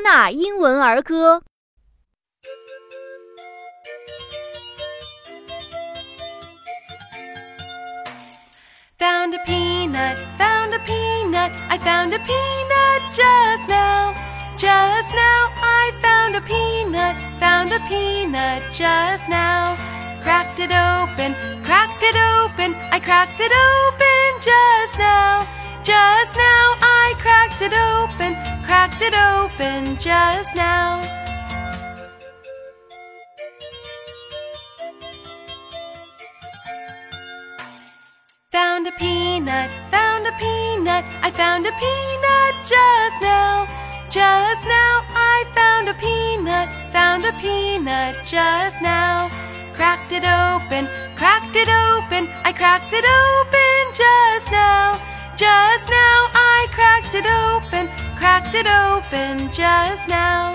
纳英文儿歌》。Found a peanut, found a peanut, I found a peanut just now. Just now I found a peanut, found a peanut just now. Cracked it open, cracked it open, I cracked it open just now. Just now I cracked it open, cracked it open just now. Found a peanut, found a peanut, I found a peanut just now. Just now I found a peanut, found a peanut just now. Cracked it open, cracked it open, I cracked it open just now. Just now it open just now.